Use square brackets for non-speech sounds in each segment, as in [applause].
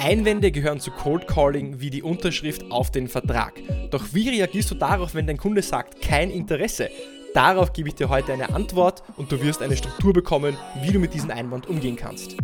Einwände gehören zu Cold Calling wie die Unterschrift auf den Vertrag. Doch wie reagierst du darauf, wenn dein Kunde sagt, kein Interesse? Darauf gebe ich dir heute eine Antwort und du wirst eine Struktur bekommen, wie du mit diesem Einwand umgehen kannst.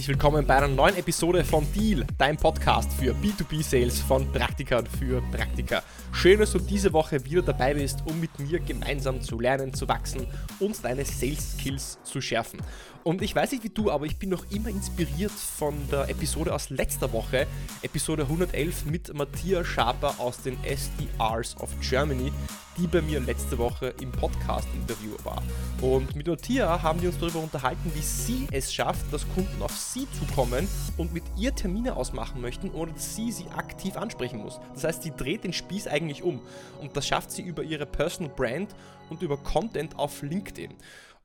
Herzlich willkommen bei einer neuen Episode von Deal, dein Podcast für B2B-Sales von Praktikern für Praktika. Schön, dass du diese Woche wieder dabei bist, um mit mir gemeinsam zu lernen, zu wachsen und deine Sales-Skills zu schärfen. Und ich weiß nicht wie du, aber ich bin noch immer inspiriert von der Episode aus letzter Woche, Episode 111 mit Matthias Schaper aus den SDRs of Germany, die bei mir letzte Woche im Podcast-Interview war. Und mit Matthias haben wir uns darüber unterhalten, wie sie es schafft, dass Kunden auf sie zukommen und mit ihr Termine ausmachen möchten, ohne dass sie sie aktiv ansprechen muss. Das heißt, sie dreht den Spieß eigentlich um. Und das schafft sie über ihre Personal Brand und über Content auf LinkedIn.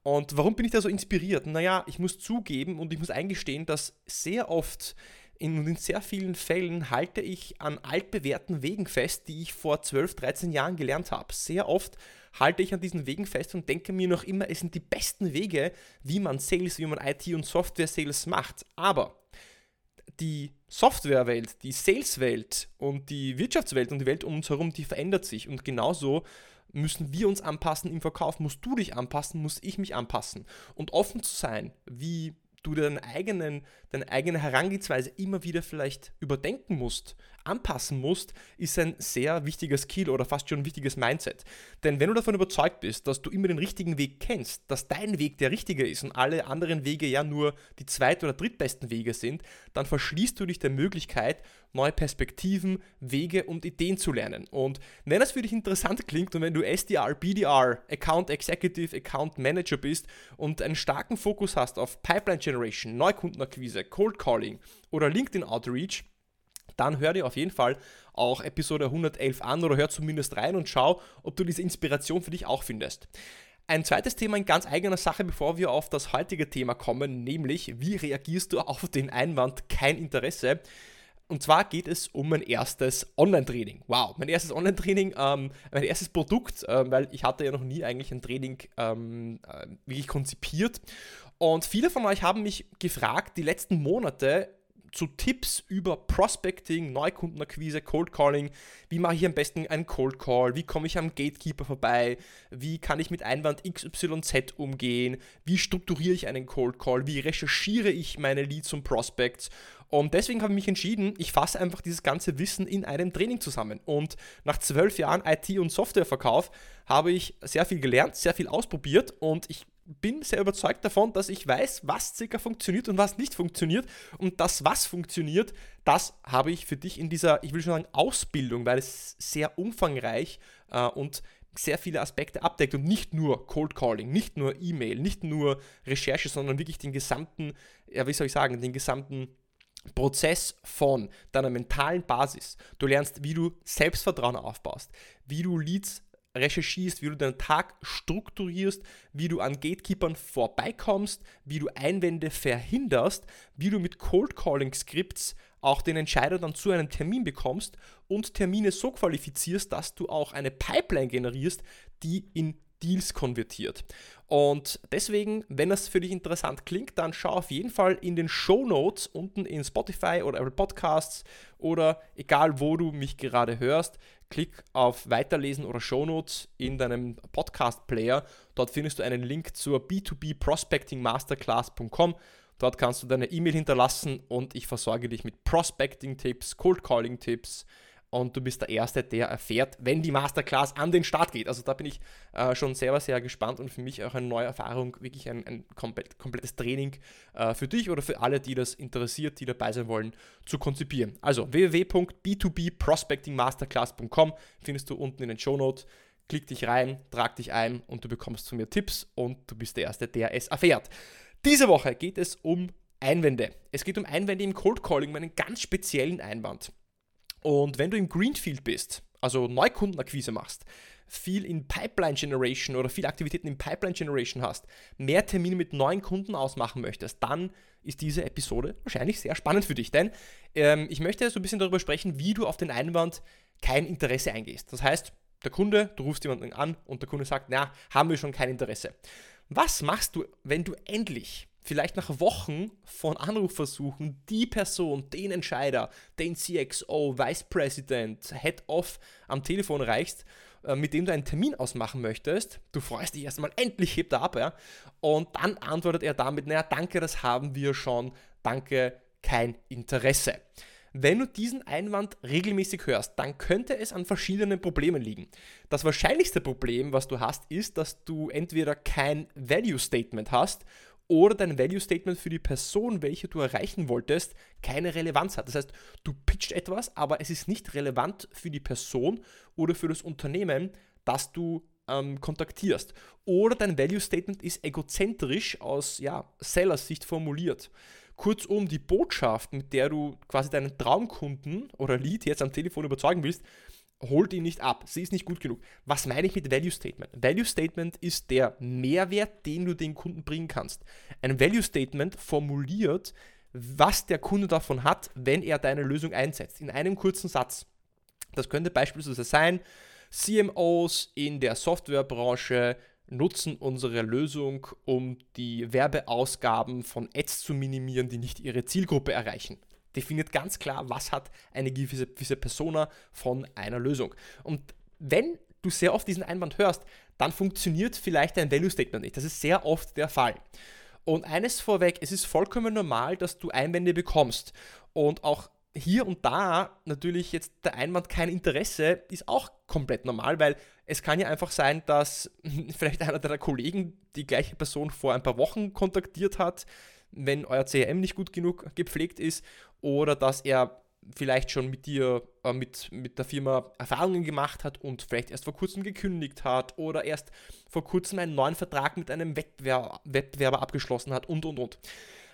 Und warum bin ich da so inspiriert? Naja, ich muss zugeben und ich muss eingestehen, dass sehr oft in, in sehr vielen Fällen halte ich an altbewährten Wegen fest, die ich vor 12, 13 Jahren gelernt habe. Sehr oft halte ich an diesen Wegen fest und denke mir noch immer, es sind die besten Wege, wie man Sales, wie man IT und Software Sales macht. Aber die Softwarewelt, die Saleswelt und die Wirtschaftswelt und die Welt um uns herum, die verändert sich. Und genauso müssen wir uns anpassen im Verkauf, musst du dich anpassen, muss ich mich anpassen. Und offen zu sein, wie du deinen eigenen, deine eigene Herangehensweise immer wieder vielleicht überdenken musst, anpassen musst, ist ein sehr wichtiger Skill oder fast schon ein wichtiges Mindset. Denn wenn du davon überzeugt bist, dass du immer den richtigen Weg kennst, dass dein Weg der richtige ist und alle anderen Wege ja nur die zweit- oder drittbesten Wege sind, dann verschließt du dich der Möglichkeit, neue Perspektiven, Wege und Ideen zu lernen. Und wenn das für dich interessant klingt und wenn du SDR, BDR, Account Executive, Account Manager bist und einen starken Fokus hast auf Pipeline Generation, Neukundenakquise, Cold Calling oder LinkedIn Outreach, dann hör dir auf jeden Fall auch Episode 111 an oder hör zumindest rein und schau, ob du diese Inspiration für dich auch findest. Ein zweites Thema in ganz eigener Sache, bevor wir auf das heutige Thema kommen, nämlich wie reagierst du auf den Einwand kein Interesse? Und zwar geht es um mein erstes Online-Training. Wow, mein erstes Online-Training, ähm, mein erstes Produkt, äh, weil ich hatte ja noch nie eigentlich ein Training ähm, äh, wirklich konzipiert. Und viele von euch haben mich gefragt, die letzten Monate, zu Tipps über Prospecting, Neukundenakquise, Cold Calling. Wie mache ich am besten einen Cold Call? Wie komme ich am Gatekeeper vorbei? Wie kann ich mit Einwand XYZ umgehen? Wie strukturiere ich einen Cold Call? Wie recherchiere ich meine Leads und Prospects? Und deswegen habe ich mich entschieden, ich fasse einfach dieses ganze Wissen in einem Training zusammen. Und nach zwölf Jahren IT- und Softwareverkauf habe ich sehr viel gelernt, sehr viel ausprobiert und ich bin sehr überzeugt davon, dass ich weiß, was circa funktioniert und was nicht funktioniert. Und das, was funktioniert, das habe ich für dich in dieser, ich will schon sagen, Ausbildung, weil es sehr umfangreich äh, und sehr viele Aspekte abdeckt und nicht nur Cold Calling, nicht nur E-Mail, nicht nur Recherche, sondern wirklich den gesamten, ja, wie soll ich sagen, den gesamten Prozess von deiner mentalen Basis. Du lernst, wie du Selbstvertrauen aufbaust, wie du Leads recherchierst, wie du deinen Tag strukturierst, wie du an Gatekeepern vorbeikommst, wie du Einwände verhinderst, wie du mit Cold Calling Skripts auch den Entscheider dann zu einem Termin bekommst und Termine so qualifizierst, dass du auch eine Pipeline generierst, die in Deals konvertiert. Und deswegen, wenn das für dich interessant klingt, dann schau auf jeden Fall in den Show Notes unten in Spotify oder Apple Podcasts oder egal wo du mich gerade hörst, klick auf Weiterlesen oder Show Notes in deinem Podcast-Player. Dort findest du einen Link zur B2B Prospecting Masterclass.com. Dort kannst du deine E-Mail hinterlassen und ich versorge dich mit Prospecting-Tipps, Cold Calling-Tipps, und du bist der Erste, der erfährt, wenn die Masterclass an den Start geht. Also da bin ich äh, schon sehr, sehr gespannt und für mich auch eine neue Erfahrung, wirklich ein, ein komplett, komplettes Training äh, für dich oder für alle, die das interessiert, die dabei sein wollen, zu konzipieren. Also www.b2bprospectingmasterclass.com findest du unten in den Show Notes. Klick dich rein, trag dich ein und du bekommst von mir Tipps und du bist der Erste, der es erfährt. Diese Woche geht es um Einwände. Es geht um Einwände im Cold Calling, um einen ganz speziellen Einwand. Und wenn du im Greenfield bist, also Neukundenakquise machst, viel in Pipeline Generation oder viel Aktivitäten in Pipeline Generation hast, mehr Termine mit neuen Kunden ausmachen möchtest, dann ist diese Episode wahrscheinlich sehr spannend für dich. Denn ähm, ich möchte so ein bisschen darüber sprechen, wie du auf den Einwand kein Interesse eingehst. Das heißt, der Kunde, du rufst jemanden an und der Kunde sagt, na, haben wir schon kein Interesse. Was machst du, wenn du endlich vielleicht nach Wochen von Anrufversuchen die Person, den Entscheider, den CXO, Vice President, Head of am Telefon reichst, äh, mit dem du einen Termin ausmachen möchtest. Du freust dich erstmal, endlich hebt er ab, ja. Und dann antwortet er damit, naja, danke, das haben wir schon, danke, kein Interesse. Wenn du diesen Einwand regelmäßig hörst, dann könnte es an verschiedenen Problemen liegen. Das wahrscheinlichste Problem, was du hast, ist, dass du entweder kein Value Statement hast oder dein Value Statement für die Person, welche du erreichen wolltest, keine Relevanz hat. Das heißt, du pitcht etwas, aber es ist nicht relevant für die Person oder für das Unternehmen, das du ähm, kontaktierst. Oder dein Value Statement ist egozentrisch aus ja, Sellers Sicht formuliert. Kurzum, die Botschaft, mit der du quasi deinen Traumkunden oder Lead jetzt am Telefon überzeugen willst, holt ihn nicht ab. Sie ist nicht gut genug. Was meine ich mit Value Statement? Value Statement ist der Mehrwert, den du den Kunden bringen kannst. Ein Value Statement formuliert, was der Kunde davon hat, wenn er deine Lösung einsetzt. In einem kurzen Satz. Das könnte beispielsweise sein, CMOs in der Softwarebranche nutzen unsere Lösung, um die Werbeausgaben von Ads zu minimieren, die nicht ihre Zielgruppe erreichen. Definiert ganz klar, was hat eine gewisse, gewisse Persona von einer Lösung. Und wenn du sehr oft diesen Einwand hörst, dann funktioniert vielleicht dein Value Statement nicht. Das ist sehr oft der Fall. Und eines vorweg, es ist vollkommen normal, dass du Einwände bekommst. Und auch hier und da natürlich jetzt der Einwand kein Interesse ist auch komplett normal, weil es kann ja einfach sein, dass [laughs] vielleicht einer deiner Kollegen die gleiche Person vor ein paar Wochen kontaktiert hat, wenn euer CRM nicht gut genug gepflegt ist oder dass er vielleicht schon mit dir, äh, mit, mit der Firma Erfahrungen gemacht hat und vielleicht erst vor kurzem gekündigt hat oder erst vor kurzem einen neuen Vertrag mit einem Wettbewerber, Wettbewerber abgeschlossen hat und und und.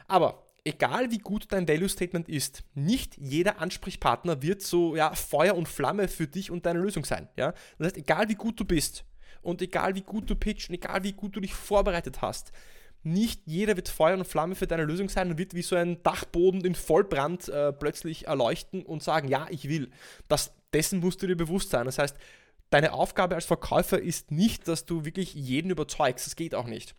Aber egal wie gut dein Value Statement ist, nicht jeder Ansprechpartner wird so ja, Feuer und Flamme für dich und deine Lösung sein. Ja? Das heißt, egal wie gut du bist und egal wie gut du pitcht und egal wie gut du dich vorbereitet hast, nicht jeder wird Feuer und Flamme für deine Lösung sein und wird wie so ein Dachboden in Vollbrand äh, plötzlich erleuchten und sagen, ja, ich will. Das, dessen musst du dir bewusst sein. Das heißt, deine Aufgabe als Verkäufer ist nicht, dass du wirklich jeden überzeugst. Das geht auch nicht.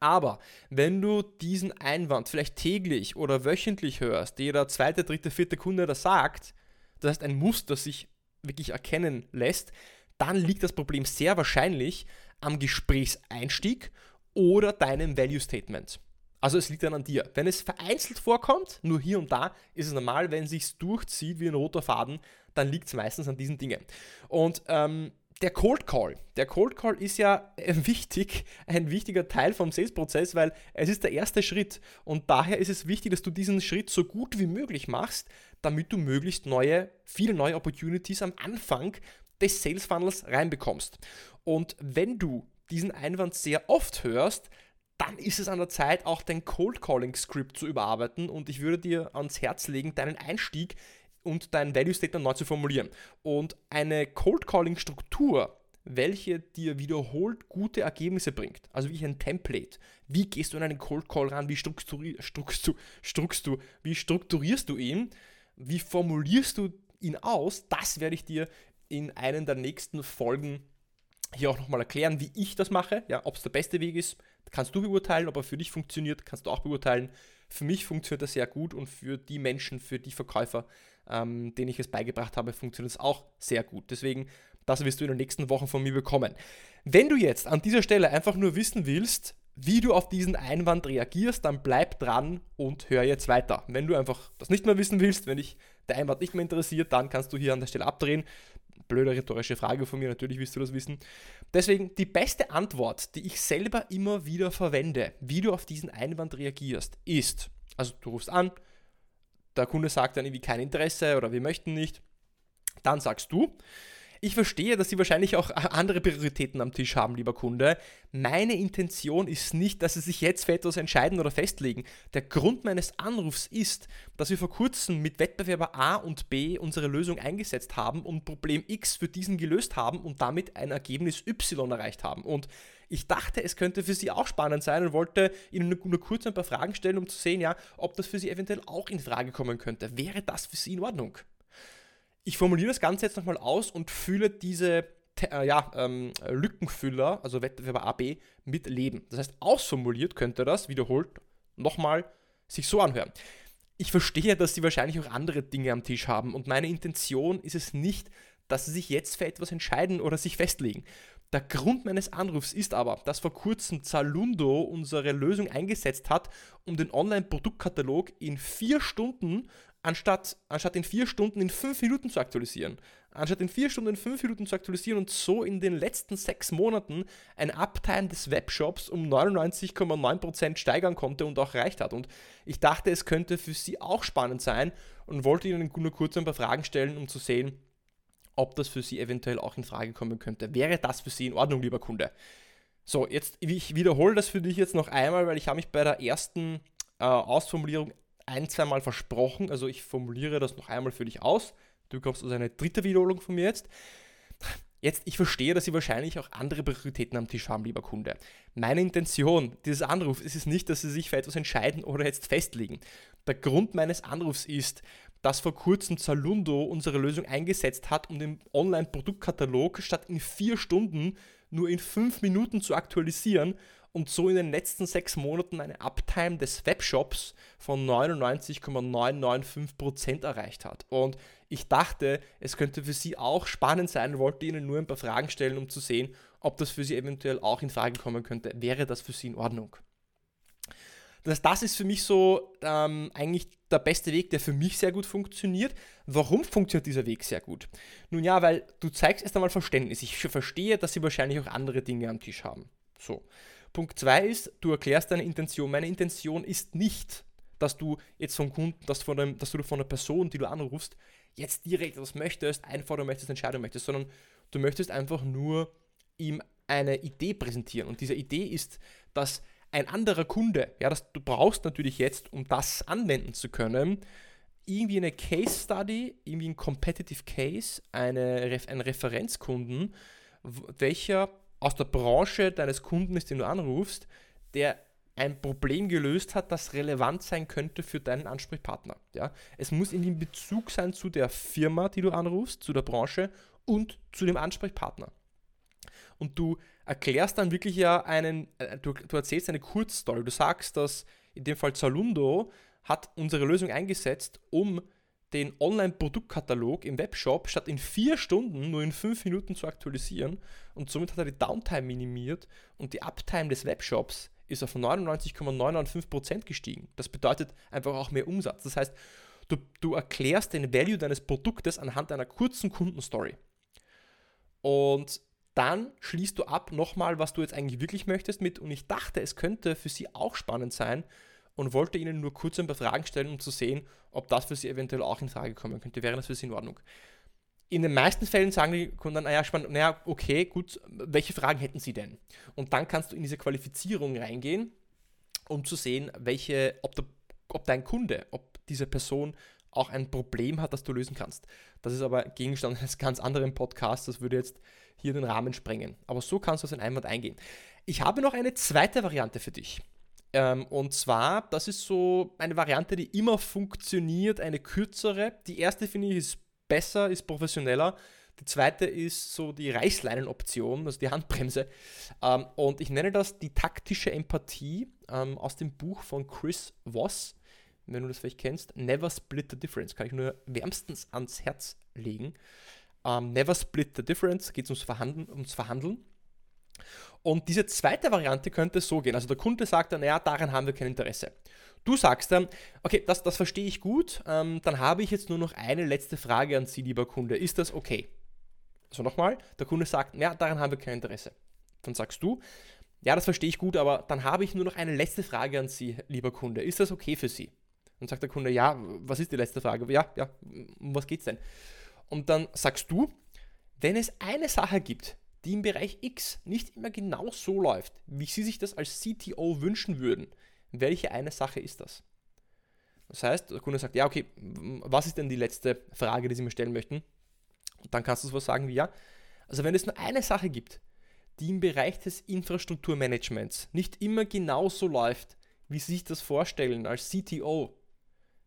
Aber wenn du diesen Einwand vielleicht täglich oder wöchentlich hörst, jeder zweite, dritte, vierte Kunde das sagt, das heißt ein Muster sich wirklich erkennen lässt, dann liegt das Problem sehr wahrscheinlich am Gesprächseinstieg oder deinem Value Statement. Also es liegt dann an dir. Wenn es vereinzelt vorkommt, nur hier und da, ist es normal, wenn es sich durchzieht wie ein roter Faden, dann liegt es meistens an diesen Dingen. Und ähm, der Cold Call. Der Cold Call ist ja [laughs] wichtig, ein wichtiger Teil vom Sales-Prozess, weil es ist der erste Schritt. Und daher ist es wichtig, dass du diesen Schritt so gut wie möglich machst, damit du möglichst neue, viele neue Opportunities am Anfang des Sales Funnels reinbekommst. Und wenn du diesen Einwand sehr oft hörst, dann ist es an der Zeit, auch dein Cold Calling Script zu überarbeiten und ich würde dir ans Herz legen, deinen Einstieg und dein Value Statement neu zu formulieren. Und eine Cold Calling Struktur, welche dir wiederholt gute Ergebnisse bringt, also wie ein Template. Wie gehst du in einen Cold Call ran? Wie, strukturi strukturi strukturi wie strukturierst du ihn? Wie formulierst du ihn aus? Das werde ich dir in einen der nächsten Folgen hier auch nochmal erklären, wie ich das mache. Ja, ob es der beste Weg ist, kannst du beurteilen. Ob er für dich funktioniert, kannst du auch beurteilen. Für mich funktioniert das sehr gut und für die Menschen, für die Verkäufer, ähm, denen ich es beigebracht habe, funktioniert es auch sehr gut. Deswegen, das wirst du in den nächsten Wochen von mir bekommen. Wenn du jetzt an dieser Stelle einfach nur wissen willst, wie du auf diesen Einwand reagierst, dann bleib dran und hör jetzt weiter. Wenn du einfach das nicht mehr wissen willst, wenn dich der Einwand nicht mehr interessiert, dann kannst du hier an der Stelle abdrehen. Blöde rhetorische Frage von mir, natürlich willst du das wissen. Deswegen die beste Antwort, die ich selber immer wieder verwende, wie du auf diesen Einwand reagierst, ist, also du rufst an, der Kunde sagt dann irgendwie kein Interesse oder wir möchten nicht, dann sagst du, ich verstehe, dass Sie wahrscheinlich auch andere Prioritäten am Tisch haben, lieber Kunde. Meine Intention ist nicht, dass Sie sich jetzt für etwas entscheiden oder festlegen. Der Grund meines Anrufs ist, dass wir vor kurzem mit Wettbewerber A und B unsere Lösung eingesetzt haben und Problem X für diesen gelöst haben und damit ein Ergebnis Y erreicht haben. Und ich dachte, es könnte für Sie auch spannend sein und wollte Ihnen nur, kurz ein paar Fragen stellen, um zu sehen, ja, ob das für Sie eventuell auch in Frage kommen könnte. Wäre das für Sie in Ordnung? Ich formuliere das Ganze jetzt nochmal aus und fühle diese äh, ja, ähm, Lückenfüller, also Wettbewerber AB, mit leben. Das heißt, ausformuliert könnte das, wiederholt, nochmal sich so anhören. Ich verstehe, dass sie wahrscheinlich auch andere Dinge am Tisch haben und meine Intention ist es nicht, dass sie sich jetzt für etwas entscheiden oder sich festlegen. Der Grund meines Anrufs ist aber, dass vor kurzem Zalundo unsere Lösung eingesetzt hat, um den Online-Produktkatalog in vier Stunden anstatt, anstatt in vier Stunden in fünf Minuten zu aktualisieren. Anstatt in vier Stunden in fünf Minuten zu aktualisieren und so in den letzten sechs Monaten ein Uptime des Webshops um 99,9% steigern konnte und auch erreicht hat. Und ich dachte, es könnte für Sie auch spannend sein und wollte Ihnen nur kurz ein paar Fragen stellen, um zu sehen, ob das für Sie eventuell auch in Frage kommen könnte. Wäre das für Sie in Ordnung, lieber Kunde? So, jetzt, ich wiederhole das für dich jetzt noch einmal, weil ich habe mich bei der ersten äh, Ausformulierung ein, zweimal versprochen. Also ich formuliere das noch einmal für dich aus. Du bekommst also eine dritte Wiederholung von mir jetzt. Jetzt, ich verstehe, dass Sie wahrscheinlich auch andere Prioritäten am Tisch haben, lieber Kunde. Meine Intention dieses Anrufs ist es nicht, dass Sie sich für etwas entscheiden oder jetzt festlegen. Der Grund meines Anrufs ist, dass vor kurzem Zalundo unsere Lösung eingesetzt hat, um den Online-Produktkatalog statt in vier Stunden nur in fünf Minuten zu aktualisieren und so in den letzten sechs Monaten eine Uptime des Webshops von 99,995% erreicht hat. Und ich dachte, es könnte für Sie auch spannend sein, wollte Ihnen nur ein paar Fragen stellen, um zu sehen, ob das für Sie eventuell auch in Frage kommen könnte. Wäre das für Sie in Ordnung? Das, das ist für mich so ähm, eigentlich der beste Weg, der für mich sehr gut funktioniert. Warum funktioniert dieser Weg sehr gut? Nun ja, weil du zeigst erst einmal Verständnis. Ich verstehe, dass sie wahrscheinlich auch andere Dinge am Tisch haben. So. Punkt 2 ist, du erklärst deine Intention. Meine Intention ist nicht, dass du jetzt vom Kunden, dass, von dem, dass du von der Person, die du anrufst, jetzt direkt etwas möchtest, einfordern möchtest, entscheiden möchtest, sondern du möchtest einfach nur ihm eine Idee präsentieren. Und diese Idee ist, dass ein anderer Kunde, ja, das du brauchst natürlich jetzt, um das anwenden zu können, irgendwie eine Case Study, irgendwie ein Competitive Case, eine, einen Referenzkunden, welcher aus der Branche deines Kunden ist, den du anrufst, der ein Problem gelöst hat, das relevant sein könnte für deinen Ansprechpartner. Ja? Es muss in Bezug sein zu der Firma, die du anrufst, zu der Branche und zu dem Ansprechpartner und du erklärst dann wirklich ja einen, äh, du, du erzählst eine Kurzstory. Du sagst, dass in dem Fall Zalundo hat unsere Lösung eingesetzt, um den Online-Produktkatalog im Webshop statt in vier Stunden nur in fünf Minuten zu aktualisieren und somit hat er die Downtime minimiert und die Uptime des Webshops ist auf 99,995% gestiegen. Das bedeutet einfach auch mehr Umsatz. Das heißt, du, du erklärst den Value deines Produktes anhand einer kurzen Kundenstory. Und dann schließt du ab nochmal, was du jetzt eigentlich wirklich möchtest mit. Und ich dachte, es könnte für sie auch spannend sein und wollte ihnen nur kurz ein paar Fragen stellen, um zu sehen, ob das für sie eventuell auch in Frage kommen könnte. Wäre das für sie in Ordnung? In den meisten Fällen sagen die Kunden dann, naja, spannend, naja, okay, gut, welche Fragen hätten sie denn? Und dann kannst du in diese Qualifizierung reingehen, um zu sehen, welche, ob, der, ob dein Kunde, ob diese Person auch ein Problem hat, das du lösen kannst. Das ist aber Gegenstand [laughs] eines ganz anderen Podcasts, das würde jetzt hier den Rahmen sprengen. Aber so kannst du auf den Einwand eingehen. Ich habe noch eine zweite Variante für dich. Ähm, und zwar, das ist so eine Variante, die immer funktioniert, eine kürzere. Die erste finde ich ist besser, ist professioneller. Die zweite ist so die Reißleinenoption, also die Handbremse. Ähm, und ich nenne das die taktische Empathie ähm, aus dem Buch von Chris Voss. Wenn du das vielleicht kennst, Never Split the Difference, kann ich nur wärmstens ans Herz legen. Um, Never Split the Difference, geht es ums Verhandeln, ums Verhandeln. Und diese zweite Variante könnte so gehen. Also der Kunde sagt dann, naja, daran haben wir kein Interesse. Du sagst dann, okay, das, das verstehe ich gut, ähm, dann habe ich jetzt nur noch eine letzte Frage an Sie, lieber Kunde. Ist das okay? Also nochmal, der Kunde sagt, ja, daran haben wir kein Interesse. Dann sagst du, ja, das verstehe ich gut, aber dann habe ich nur noch eine letzte Frage an Sie, lieber Kunde. Ist das okay für Sie? Dann sagt der Kunde, ja, was ist die letzte Frage? Ja, ja, um was geht's denn? Und dann sagst du, wenn es eine Sache gibt, die im Bereich X nicht immer genau so läuft, wie Sie sich das als CTO wünschen würden, welche eine Sache ist das? Das heißt, der Kunde sagt, ja, okay, was ist denn die letzte Frage, die Sie mir stellen möchten? Und dann kannst du sowas sagen wie, ja, also wenn es nur eine Sache gibt, die im Bereich des Infrastrukturmanagements nicht immer genau so läuft, wie Sie sich das vorstellen als CTO,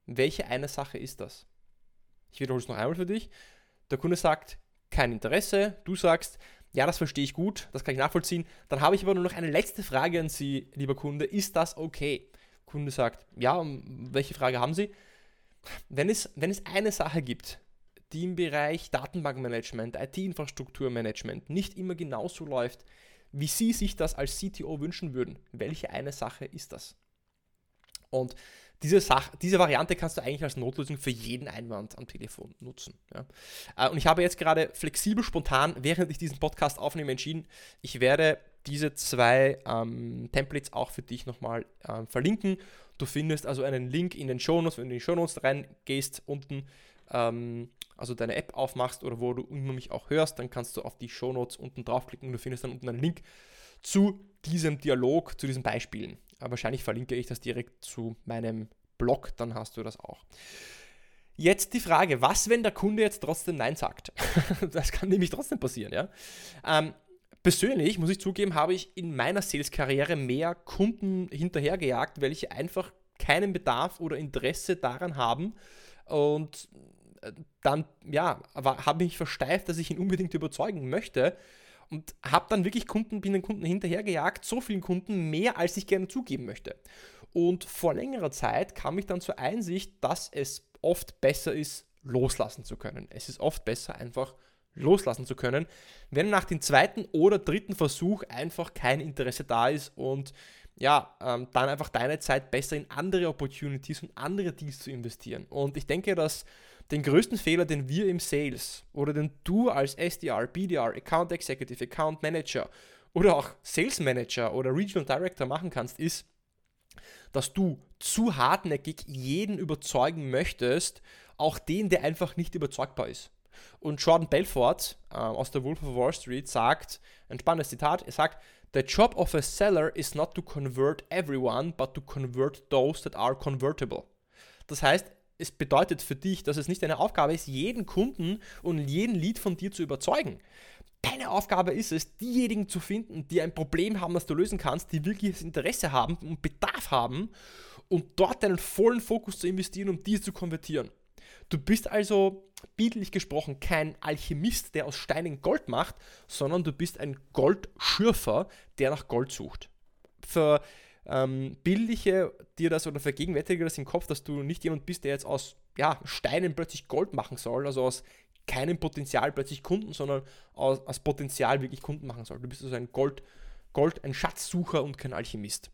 welche eine Sache ist das? Ich wiederhole es noch einmal für dich. Der Kunde sagt, kein Interesse. Du sagst, ja, das verstehe ich gut, das kann ich nachvollziehen. Dann habe ich aber nur noch eine letzte Frage an Sie, lieber Kunde. Ist das okay? Kunde sagt, ja, welche Frage haben Sie? Wenn es, wenn es eine Sache gibt, die im Bereich Datenbankmanagement, IT-Infrastrukturmanagement nicht immer genauso läuft, wie Sie sich das als CTO wünschen würden, welche eine Sache ist das? Und diese, Sache, diese Variante kannst du eigentlich als Notlösung für jeden Einwand am Telefon nutzen. Ja. Äh, und ich habe jetzt gerade flexibel, spontan, während ich diesen Podcast aufnehme, entschieden, ich werde diese zwei ähm, Templates auch für dich nochmal ähm, verlinken. Du findest also einen Link in den Shownotes, wenn du in die Shownotes reingehst, unten, ähm, also deine App aufmachst oder wo du mich auch hörst, dann kannst du auf die Shownotes unten draufklicken und du findest dann unten einen Link zu diesem Dialog, zu diesen Beispielen. Wahrscheinlich verlinke ich das direkt zu meinem Blog, dann hast du das auch. Jetzt die Frage, was, wenn der Kunde jetzt trotzdem Nein sagt? [laughs] das kann nämlich trotzdem passieren, ja. Ähm, persönlich, muss ich zugeben, habe ich in meiner Sales-Karriere mehr Kunden hinterhergejagt, welche einfach keinen Bedarf oder Interesse daran haben und äh, dann, ja, habe mich versteift, dass ich ihn unbedingt überzeugen möchte und habe dann wirklich Kunden, bin den Kunden hinterhergejagt, so vielen Kunden, mehr als ich gerne zugeben möchte. Und vor längerer Zeit kam ich dann zur Einsicht, dass es oft besser ist, loslassen zu können. Es ist oft besser, einfach loslassen zu können, wenn nach dem zweiten oder dritten Versuch einfach kein Interesse da ist und ja, ähm, dann einfach deine Zeit besser in andere Opportunities und andere Deals zu investieren. Und ich denke, dass den größten Fehler, den wir im Sales oder den du als SDR, BDR, Account Executive, Account Manager oder auch Sales Manager oder Regional Director machen kannst, ist, dass du zu hartnäckig jeden überzeugen möchtest, auch den, der einfach nicht überzeugbar ist. Und Jordan Belfort äh, aus der Wolf of Wall Street sagt, ein spannendes Zitat, er sagt, The job of a seller is not to convert everyone, but to convert those that are convertible. Das heißt, es bedeutet für dich, dass es nicht deine Aufgabe ist, jeden Kunden und jeden Lied von dir zu überzeugen. Deine Aufgabe ist es, diejenigen zu finden, die ein Problem haben, das du lösen kannst, die wirkliches Interesse haben und Bedarf haben und dort deinen vollen Fokus zu investieren, um diese zu konvertieren. Du bist also bildlich gesprochen kein Alchemist, der aus Steinen Gold macht, sondern du bist ein Goldschürfer, der nach Gold sucht. Für ähm, bildliche dir das oder vergegenwärtige das im Kopf, dass du nicht jemand bist, der jetzt aus ja, Steinen plötzlich Gold machen soll, also aus keinem Potenzial plötzlich Kunden, sondern aus, aus Potenzial wirklich Kunden machen soll. Du bist also ein Gold, Gold, ein Schatzsucher und kein Alchemist.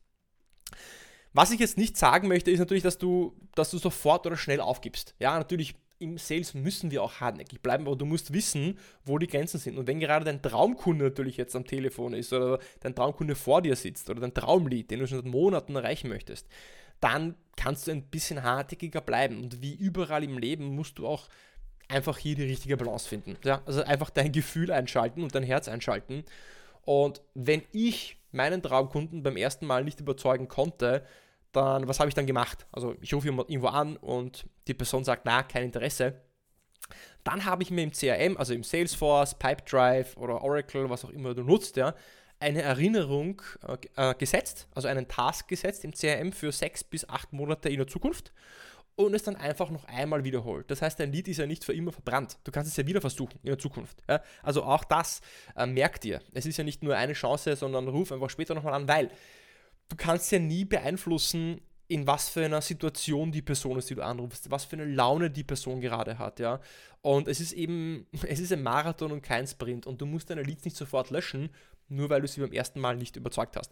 Was ich jetzt nicht sagen möchte, ist natürlich, dass du, dass du sofort oder schnell aufgibst. Ja, natürlich im Sales müssen wir auch hartnäckig bleiben, aber du musst wissen, wo die Grenzen sind. Und wenn gerade dein Traumkunde natürlich jetzt am Telefon ist oder dein Traumkunde vor dir sitzt oder dein Traumlied, den du schon seit Monaten erreichen möchtest, dann kannst du ein bisschen hartnäckiger bleiben. Und wie überall im Leben musst du auch einfach hier die richtige Balance finden. Ja, also einfach dein Gefühl einschalten und dein Herz einschalten. Und wenn ich meinen Traumkunden beim ersten Mal nicht überzeugen konnte, dann, was habe ich dann gemacht? Also ich rufe irgendwo an und die Person sagt, na, kein Interesse. Dann habe ich mir im CRM, also im Salesforce, Pipedrive oder Oracle, was auch immer du nutzt, ja, eine Erinnerung äh, äh gesetzt, also einen Task gesetzt im CRM für sechs bis acht Monate in der Zukunft und es dann einfach noch einmal wiederholt. Das heißt, dein Lied ist ja nicht für immer verbrannt. Du kannst es ja wieder versuchen in der Zukunft. Ja? Also auch das äh, merkt dir. Es ist ja nicht nur eine Chance, sondern ruf einfach später nochmal an, weil du kannst ja nie beeinflussen, in was für einer Situation die Person ist, die du anrufst, was für eine Laune die Person gerade hat, ja. Und es ist eben, [laughs] es ist ein Marathon und kein Sprint und du musst deine Leads nicht sofort löschen, nur weil du sie beim ersten Mal nicht überzeugt hast.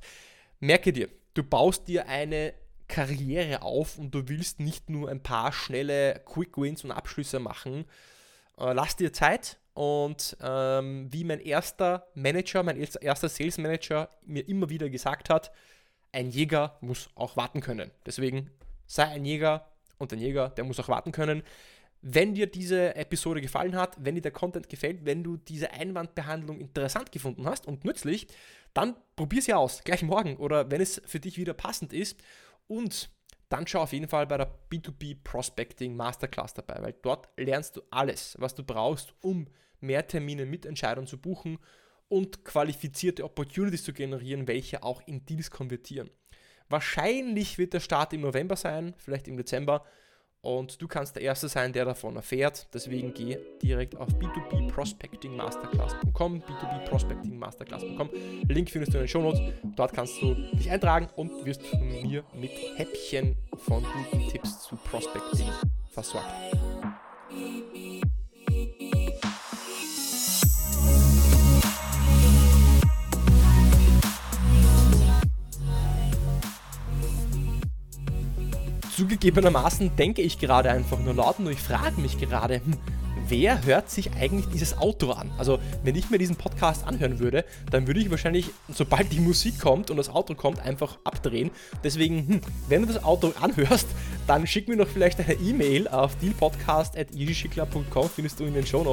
Merke dir, du baust dir eine Karriere auf und du willst nicht nur ein paar schnelle Quick Wins und Abschlüsse machen. Äh, lass dir Zeit und ähm, wie mein erster Manager, mein erster Sales Manager mir immer wieder gesagt hat, ein Jäger muss auch warten können. Deswegen sei ein Jäger und ein Jäger, der muss auch warten können. Wenn dir diese Episode gefallen hat, wenn dir der Content gefällt, wenn du diese Einwandbehandlung interessant gefunden hast und nützlich, dann probier sie aus, gleich morgen oder wenn es für dich wieder passend ist. Und dann schau auf jeden Fall bei der B2B Prospecting Masterclass dabei, weil dort lernst du alles, was du brauchst, um mehr Termine mit Entscheidern zu buchen und qualifizierte Opportunities zu generieren, welche auch in Deals konvertieren. Wahrscheinlich wird der Start im November sein, vielleicht im Dezember. und du kannst der Erste sein, der davon erfährt. Deswegen geh direkt auf b2bprospectingmasterclass.com, b2bprospectingmasterclass.com. Link findest du in den Shownotes. Dort kannst du dich eintragen und wirst von mir mit Häppchen von guten Tipps zu Prospecting versorgt. Zugegebenermaßen denke ich gerade einfach nur laut und ich frage mich gerade, hm, wer hört sich eigentlich dieses Outro an? Also, wenn ich mir diesen Podcast anhören würde, dann würde ich wahrscheinlich, sobald die Musik kommt und das Outro kommt, einfach abdrehen. Deswegen, hm, wenn du das Outro anhörst, dann schick mir doch vielleicht eine E-Mail auf dealpodcast.easyschickler.com, findest du in den Show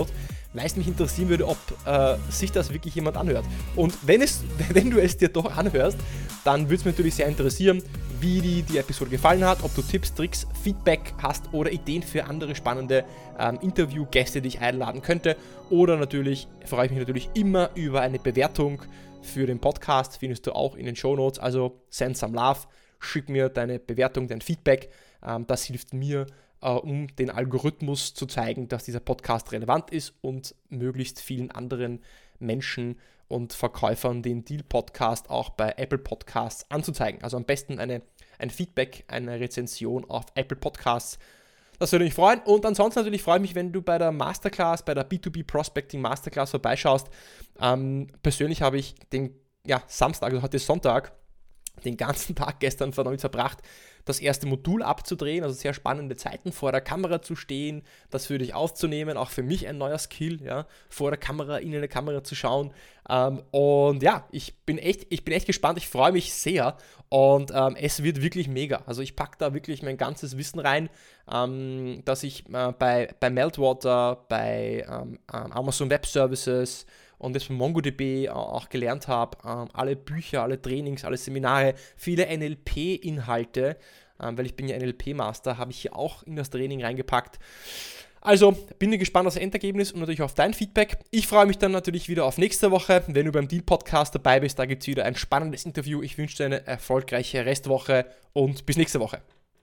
Weil es mich interessieren würde, ob äh, sich das wirklich jemand anhört. Und wenn, es, [laughs] wenn du es dir doch anhörst, dann würde es mich natürlich sehr interessieren, wie dir die Episode gefallen hat, ob du Tipps, Tricks, Feedback hast oder Ideen für andere spannende ähm, Interviewgäste, die ich einladen könnte. Oder natürlich freue ich mich natürlich immer über eine Bewertung für den Podcast, findest du auch in den Show Notes. Also send some love, schick mir deine Bewertung, dein Feedback. Ähm, das hilft mir, äh, um den Algorithmus zu zeigen, dass dieser Podcast relevant ist und möglichst vielen anderen Menschen und Verkäufern den Deal-Podcast auch bei Apple Podcasts anzuzeigen. Also am besten eine, ein Feedback, eine Rezension auf Apple Podcasts. Das würde mich freuen. Und ansonsten natürlich freue ich mich, wenn du bei der Masterclass, bei der B2B Prospecting Masterclass vorbeischaust. Ähm, persönlich habe ich den ja, Samstag, also heute Sonntag, den ganzen Tag gestern damit verbracht, das erste Modul abzudrehen, also sehr spannende Zeiten vor der Kamera zu stehen, das für dich aufzunehmen, auch für mich ein neuer Skill, ja, vor der Kamera, in eine Kamera zu schauen. Ähm, und ja, ich bin echt, ich bin echt gespannt, ich freue mich sehr und ähm, es wird wirklich mega. Also ich packe da wirklich mein ganzes Wissen rein, ähm, dass ich äh, bei, bei Meltwater, bei ähm, ähm, Amazon Web Services, und das von MongoDB auch gelernt habe. Ähm, alle Bücher, alle Trainings, alle Seminare, viele NLP-Inhalte, ähm, weil ich bin ja NLP-Master, habe ich hier auch in das Training reingepackt. Also bin ich gespannt auf das Endergebnis und natürlich auf dein Feedback. Ich freue mich dann natürlich wieder auf nächste Woche, wenn du beim Deal Podcast dabei bist. Da gibt es wieder ein spannendes Interview. Ich wünsche dir eine erfolgreiche Restwoche und bis nächste Woche.